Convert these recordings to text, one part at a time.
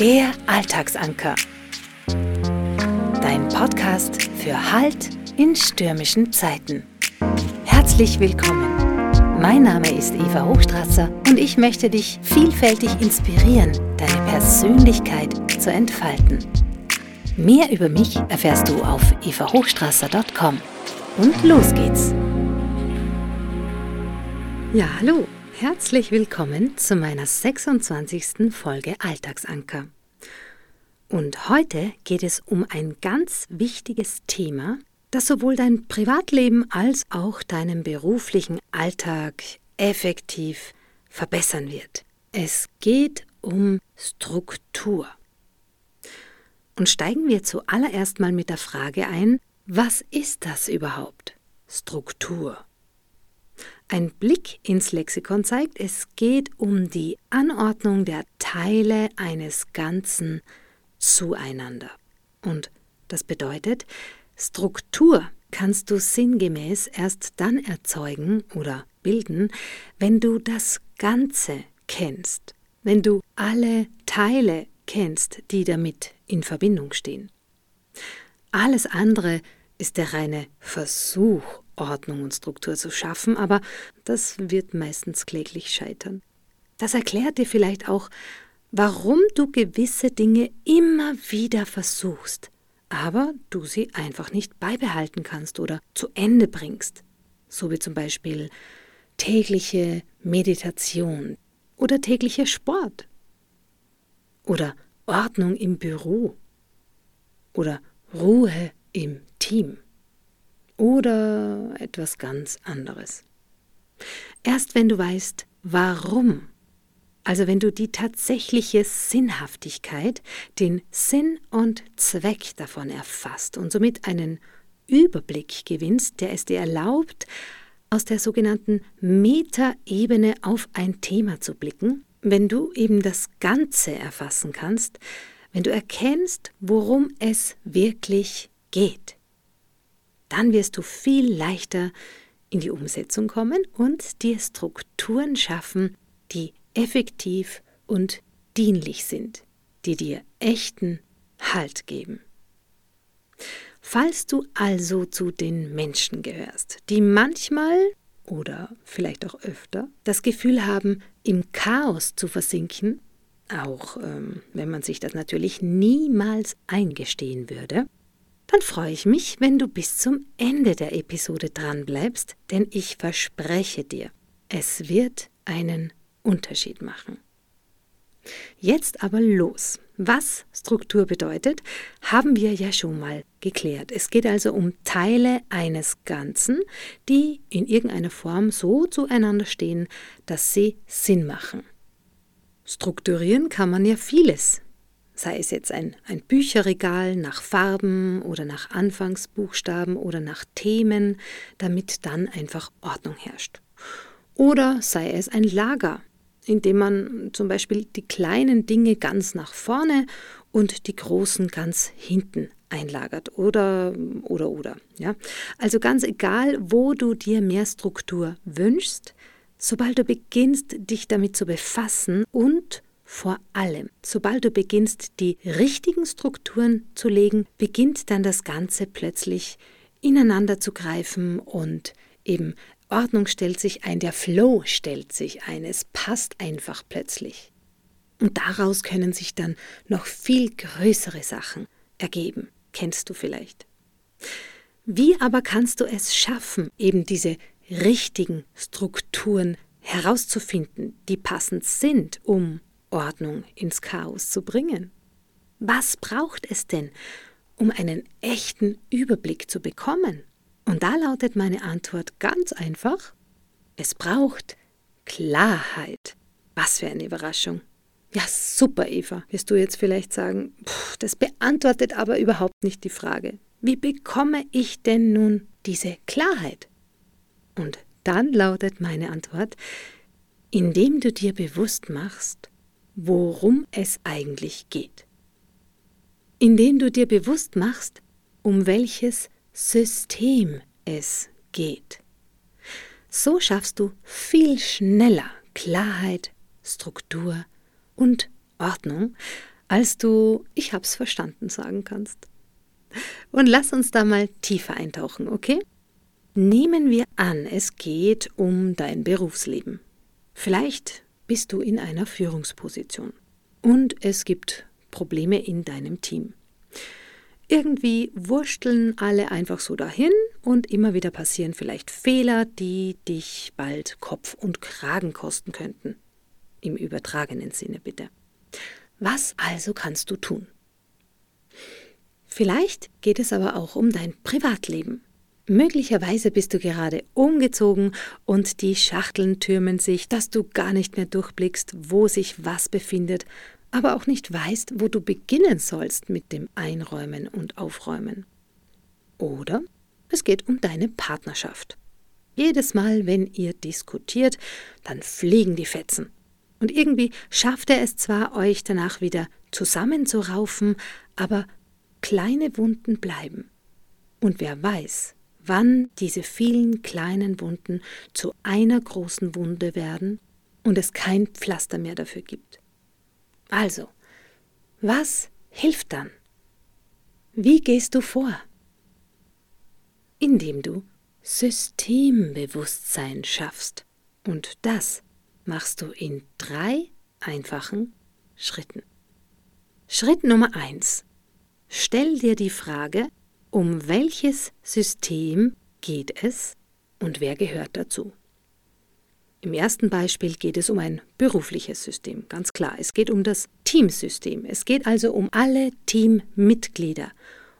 Der Alltagsanker. Dein Podcast für Halt in stürmischen Zeiten. Herzlich willkommen. Mein Name ist Eva Hochstrasser und ich möchte dich vielfältig inspirieren, deine Persönlichkeit zu entfalten. Mehr über mich erfährst du auf evahochstrasser.com. Und los geht's! Ja, hallo! Herzlich willkommen zu meiner 26. Folge Alltagsanker. Und heute geht es um ein ganz wichtiges Thema, das sowohl dein Privatleben als auch deinen beruflichen Alltag effektiv verbessern wird. Es geht um Struktur. Und steigen wir zuallererst mal mit der Frage ein, was ist das überhaupt? Struktur. Ein Blick ins Lexikon zeigt, es geht um die Anordnung der Teile eines Ganzen zueinander. Und das bedeutet, Struktur kannst du sinngemäß erst dann erzeugen oder bilden, wenn du das Ganze kennst, wenn du alle Teile kennst, die damit in Verbindung stehen. Alles andere ist der reine Versuch Ordnung und Struktur zu schaffen, aber das wird meistens kläglich scheitern. Das erklärt dir vielleicht auch, warum du gewisse Dinge immer wieder versuchst, aber du sie einfach nicht beibehalten kannst oder zu Ende bringst. So wie zum Beispiel tägliche Meditation oder täglicher Sport oder Ordnung im Büro oder Ruhe im Team oder etwas ganz anderes. Erst wenn du weißt, warum, also wenn du die tatsächliche Sinnhaftigkeit, den Sinn und Zweck davon erfasst und somit einen Überblick gewinnst, der es dir erlaubt, aus der sogenannten Metaebene auf ein Thema zu blicken, wenn du eben das Ganze erfassen kannst, wenn du erkennst, worum es wirklich geht dann wirst du viel leichter in die Umsetzung kommen und dir Strukturen schaffen, die effektiv und dienlich sind, die dir echten Halt geben. Falls du also zu den Menschen gehörst, die manchmal oder vielleicht auch öfter das Gefühl haben, im Chaos zu versinken, auch ähm, wenn man sich das natürlich niemals eingestehen würde, dann freue ich mich, wenn du bis zum Ende der Episode dran bleibst, denn ich verspreche dir, es wird einen Unterschied machen. Jetzt aber los. Was Struktur bedeutet, haben wir ja schon mal geklärt. Es geht also um Teile eines Ganzen, die in irgendeiner Form so zueinander stehen, dass sie Sinn machen. Strukturieren kann man ja vieles sei es jetzt ein, ein Bücherregal nach Farben oder nach Anfangsbuchstaben oder nach Themen, damit dann einfach Ordnung herrscht. Oder sei es ein Lager, in dem man zum Beispiel die kleinen Dinge ganz nach vorne und die großen ganz hinten einlagert oder oder oder ja also ganz egal wo du dir mehr Struktur wünschst sobald du beginnst dich damit zu befassen und vor allem, sobald du beginnst, die richtigen Strukturen zu legen, beginnt dann das Ganze plötzlich ineinander zu greifen und eben Ordnung stellt sich ein, der Flow stellt sich ein, es passt einfach plötzlich. Und daraus können sich dann noch viel größere Sachen ergeben, kennst du vielleicht. Wie aber kannst du es schaffen, eben diese richtigen Strukturen herauszufinden, die passend sind, um Ordnung ins Chaos zu bringen. Was braucht es denn, um einen echten Überblick zu bekommen? Und da lautet meine Antwort ganz einfach, es braucht Klarheit. Was für eine Überraschung. Ja, super, Eva, wirst du jetzt vielleicht sagen, pff, das beantwortet aber überhaupt nicht die Frage. Wie bekomme ich denn nun diese Klarheit? Und dann lautet meine Antwort, indem du dir bewusst machst, worum es eigentlich geht. Indem du dir bewusst machst, um welches System es geht. So schaffst du viel schneller Klarheit, Struktur und Ordnung, als du Ich hab's verstanden sagen kannst. Und lass uns da mal tiefer eintauchen, okay? Nehmen wir an, es geht um dein Berufsleben. Vielleicht bist du in einer Führungsposition und es gibt Probleme in deinem Team. Irgendwie wursteln alle einfach so dahin und immer wieder passieren vielleicht Fehler, die dich bald Kopf und Kragen kosten könnten. Im übertragenen Sinne bitte. Was also kannst du tun? Vielleicht geht es aber auch um dein Privatleben. Möglicherweise bist du gerade umgezogen und die Schachteln türmen sich, dass du gar nicht mehr durchblickst, wo sich was befindet aber auch nicht weißt, wo du beginnen sollst mit dem Einräumen und Aufräumen. Oder es geht um deine Partnerschaft. Jedes Mal, wenn ihr diskutiert, dann fliegen die Fetzen. Und irgendwie schafft er es zwar, euch danach wieder zusammenzuraufen, aber kleine Wunden bleiben. Und wer weiß, wann diese vielen kleinen Wunden zu einer großen Wunde werden und es kein Pflaster mehr dafür gibt. Also, was hilft dann? Wie gehst du vor? Indem du Systembewusstsein schaffst. Und das machst du in drei einfachen Schritten. Schritt Nummer eins: Stell dir die Frage, um welches System geht es und wer gehört dazu. Im ersten Beispiel geht es um ein berufliches System, ganz klar. Es geht um das Teamsystem. Es geht also um alle Teammitglieder.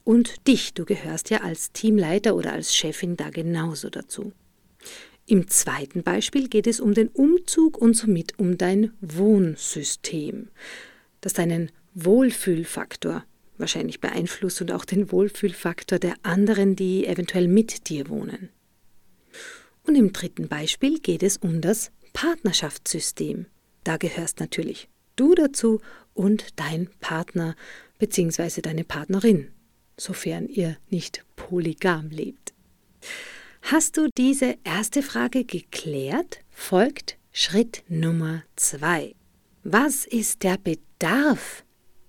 Und dich, du gehörst ja als Teamleiter oder als Chefin da genauso dazu. Im zweiten Beispiel geht es um den Umzug und somit um dein Wohnsystem, das deinen Wohlfühlfaktor wahrscheinlich beeinflusst und auch den Wohlfühlfaktor der anderen, die eventuell mit dir wohnen. Und im dritten Beispiel geht es um das Partnerschaftssystem. Da gehörst natürlich du dazu und dein Partner bzw. deine Partnerin, sofern ihr nicht polygam lebt. Hast du diese erste Frage geklärt, folgt Schritt Nummer zwei. Was ist der Bedarf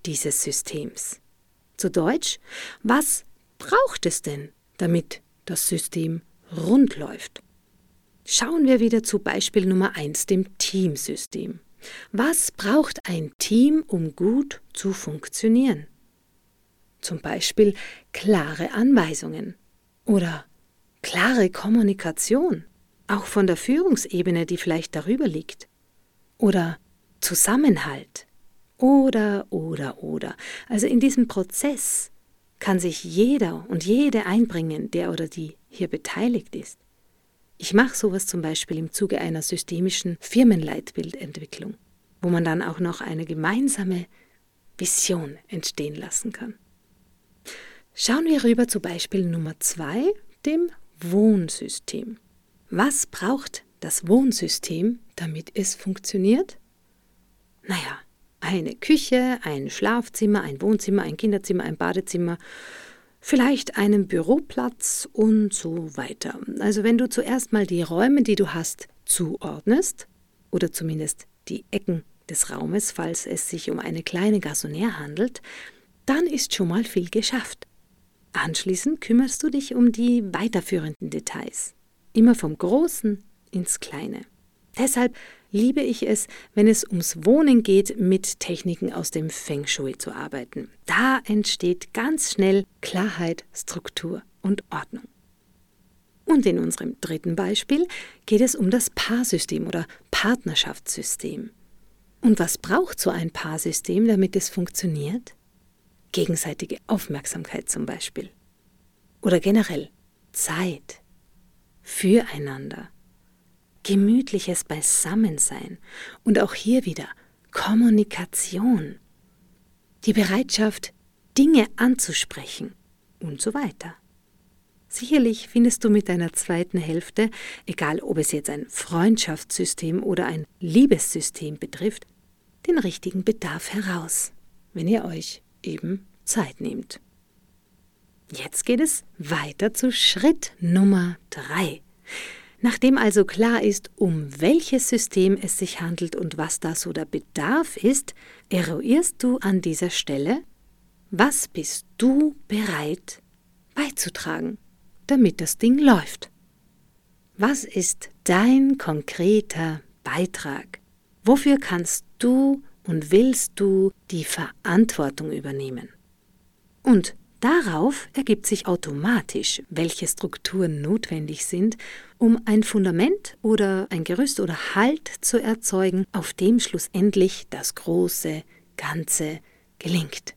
dieses Systems? Zu Deutsch, was braucht es denn, damit das System rund läuft? Schauen wir wieder zu Beispiel Nummer 1, dem Teamsystem. Was braucht ein Team, um gut zu funktionieren? Zum Beispiel klare Anweisungen oder klare Kommunikation, auch von der Führungsebene, die vielleicht darüber liegt. Oder Zusammenhalt. Oder, oder, oder. Also in diesem Prozess kann sich jeder und jede einbringen, der oder die hier beteiligt ist. Ich mache sowas zum Beispiel im Zuge einer systemischen Firmenleitbildentwicklung, wo man dann auch noch eine gemeinsame Vision entstehen lassen kann. Schauen wir rüber zu Beispiel Nummer zwei, dem Wohnsystem. Was braucht das Wohnsystem, damit es funktioniert? Naja, eine Küche, ein Schlafzimmer, ein Wohnzimmer, ein Kinderzimmer, ein Badezimmer, vielleicht einen Büroplatz und so weiter. Also wenn du zuerst mal die Räume, die du hast, zuordnest, oder zumindest die Ecken des Raumes, falls es sich um eine kleine Gasonniere handelt, dann ist schon mal viel geschafft. Anschließend kümmerst du dich um die weiterführenden Details, immer vom Großen ins Kleine. Deshalb liebe ich es, wenn es ums Wohnen geht, mit Techniken aus dem Feng Shui zu arbeiten. Da entsteht ganz schnell Klarheit, Struktur und Ordnung. Und in unserem dritten Beispiel geht es um das Paarsystem oder Partnerschaftssystem. Und was braucht so ein Paarsystem, damit es funktioniert? Gegenseitige Aufmerksamkeit zum Beispiel. Oder generell Zeit füreinander gemütliches Beisammensein und auch hier wieder Kommunikation, die Bereitschaft, Dinge anzusprechen und so weiter. Sicherlich findest du mit deiner zweiten Hälfte, egal ob es jetzt ein Freundschaftssystem oder ein Liebessystem betrifft, den richtigen Bedarf heraus, wenn ihr euch eben Zeit nehmt. Jetzt geht es weiter zu Schritt Nummer drei Nachdem also klar ist, um welches System es sich handelt und was da so der Bedarf ist, eruierst du an dieser Stelle, was bist du bereit beizutragen, damit das Ding läuft. Was ist dein konkreter Beitrag? Wofür kannst du und willst du die Verantwortung übernehmen? Und Darauf ergibt sich automatisch, welche Strukturen notwendig sind, um ein Fundament oder ein Gerüst oder Halt zu erzeugen, auf dem schlussendlich das große Ganze gelingt.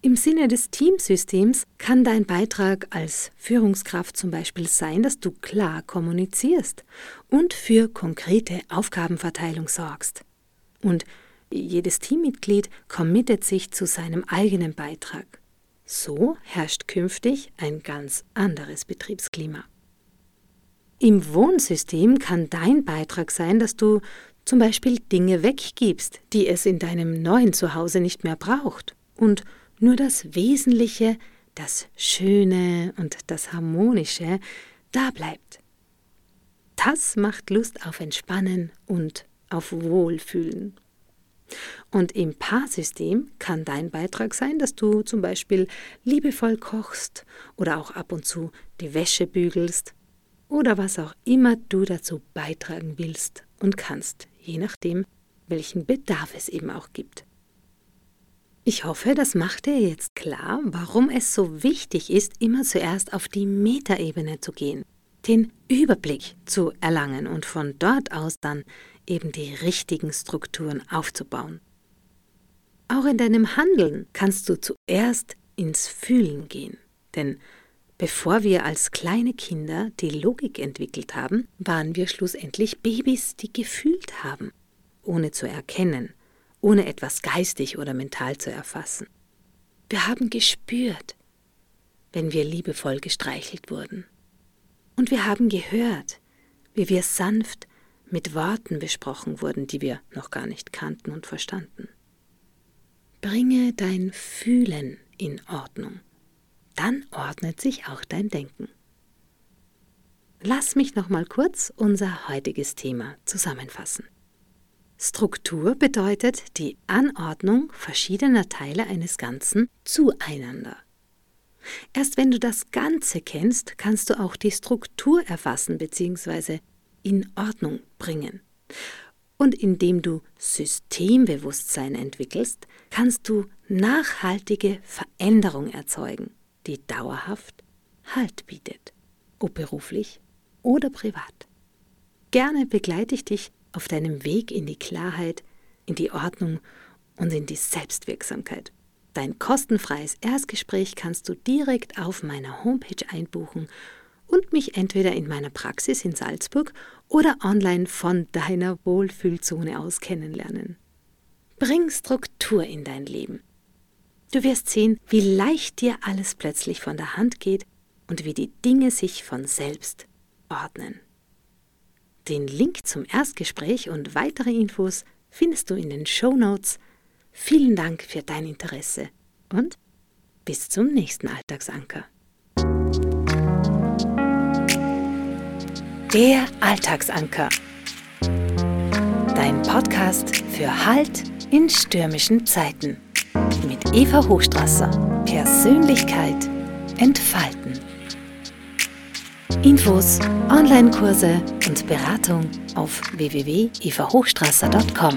Im Sinne des Teamsystems kann dein Beitrag als Führungskraft zum Beispiel sein, dass du klar kommunizierst und für konkrete Aufgabenverteilung sorgst. Und jedes Teammitglied committet sich zu seinem eigenen Beitrag. So herrscht künftig ein ganz anderes Betriebsklima. Im Wohnsystem kann dein Beitrag sein, dass du zum Beispiel Dinge weggibst, die es in deinem neuen Zuhause nicht mehr braucht und nur das Wesentliche, das Schöne und das Harmonische da bleibt. Das macht Lust auf Entspannen und auf Wohlfühlen. Und im Paarsystem kann dein Beitrag sein, dass du zum Beispiel liebevoll kochst oder auch ab und zu die Wäsche bügelst oder was auch immer du dazu beitragen willst und kannst, je nachdem, welchen Bedarf es eben auch gibt. Ich hoffe, das macht dir jetzt klar, warum es so wichtig ist, immer zuerst auf die Metaebene zu gehen, den Überblick zu erlangen und von dort aus dann eben die richtigen Strukturen aufzubauen. Auch in deinem Handeln kannst du zuerst ins Fühlen gehen, denn bevor wir als kleine Kinder die Logik entwickelt haben, waren wir schlussendlich Babys, die gefühlt haben, ohne zu erkennen, ohne etwas geistig oder mental zu erfassen. Wir haben gespürt, wenn wir liebevoll gestreichelt wurden. Und wir haben gehört, wie wir sanft mit Worten besprochen wurden, die wir noch gar nicht kannten und verstanden. Bringe dein Fühlen in Ordnung. Dann ordnet sich auch dein Denken. Lass mich noch mal kurz unser heutiges Thema zusammenfassen. Struktur bedeutet die Anordnung verschiedener Teile eines Ganzen zueinander. Erst wenn du das Ganze kennst, kannst du auch die Struktur erfassen bzw in Ordnung bringen. Und indem du Systembewusstsein entwickelst, kannst du nachhaltige Veränderung erzeugen, die dauerhaft Halt bietet, ob beruflich oder privat. Gerne begleite ich dich auf deinem Weg in die Klarheit, in die Ordnung und in die Selbstwirksamkeit. Dein kostenfreies Erstgespräch kannst du direkt auf meiner Homepage einbuchen und mich entweder in meiner Praxis in Salzburg oder online von deiner Wohlfühlzone aus kennenlernen. Bring Struktur in dein Leben. Du wirst sehen, wie leicht dir alles plötzlich von der Hand geht und wie die Dinge sich von selbst ordnen. Den Link zum Erstgespräch und weitere Infos findest du in den Show Notes. Vielen Dank für dein Interesse und bis zum nächsten Alltagsanker. Der Alltagsanker. Dein Podcast für Halt in stürmischen Zeiten. Mit Eva Hochstrasser. Persönlichkeit entfalten. Infos, Online-Kurse und Beratung auf www.evahochstrasser.com.